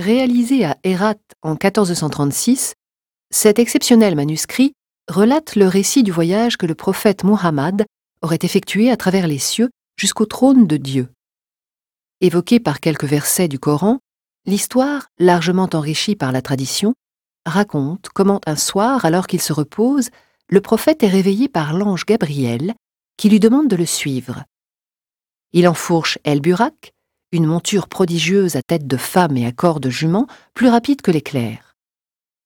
Réalisé à Hérat en 1436, cet exceptionnel manuscrit relate le récit du voyage que le prophète Muhammad aurait effectué à travers les cieux jusqu'au trône de Dieu. Évoqué par quelques versets du Coran, l'histoire, largement enrichie par la tradition, raconte comment un soir, alors qu'il se repose, le prophète est réveillé par l'ange Gabriel qui lui demande de le suivre. Il enfourche El Burak, une monture prodigieuse à tête de femme et à corps de jument, plus rapide que l'éclair.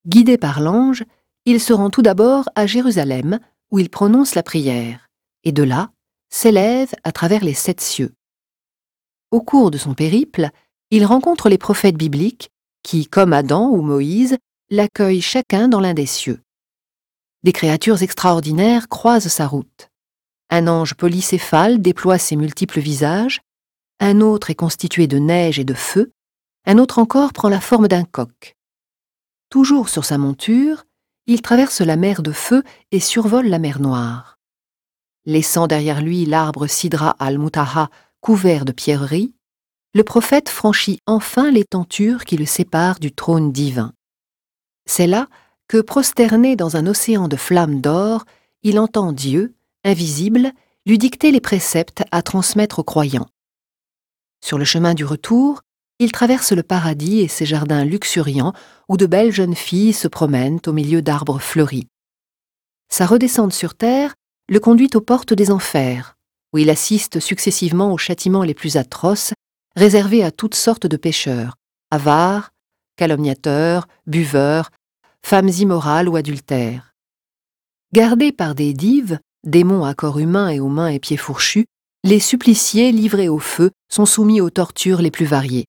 Guidé par l'ange, il se rend tout d'abord à Jérusalem, où il prononce la prière, et de là s'élève à travers les sept cieux. Au cours de son périple, il rencontre les prophètes bibliques qui, comme Adam ou Moïse, l'accueillent chacun dans l'un des cieux. Des créatures extraordinaires croisent sa route. Un ange polycéphale déploie ses multiples visages, un autre est constitué de neige et de feu, un autre encore prend la forme d'un coq. Toujours sur sa monture, il traverse la mer de feu et survole la mer Noire. Laissant derrière lui l'arbre Sidra al-Mutaha couvert de pierreries, le prophète franchit enfin les tentures qui le séparent du trône divin. C'est là que, prosterné dans un océan de flammes d'or, il entend Dieu, invisible, lui dicter les préceptes à transmettre aux croyants. Sur le chemin du retour, il traverse le paradis et ses jardins luxuriants où de belles jeunes filles se promènent au milieu d'arbres fleuris. Sa redescente sur terre le conduit aux portes des enfers, où il assiste successivement aux châtiments les plus atroces, réservés à toutes sortes de pécheurs, avares, calomniateurs, buveurs, femmes immorales ou adultères. Gardés par des dives, démons à corps humain et aux mains et pieds fourchus, les suppliciés livrés au feu sont soumis aux tortures les plus variées.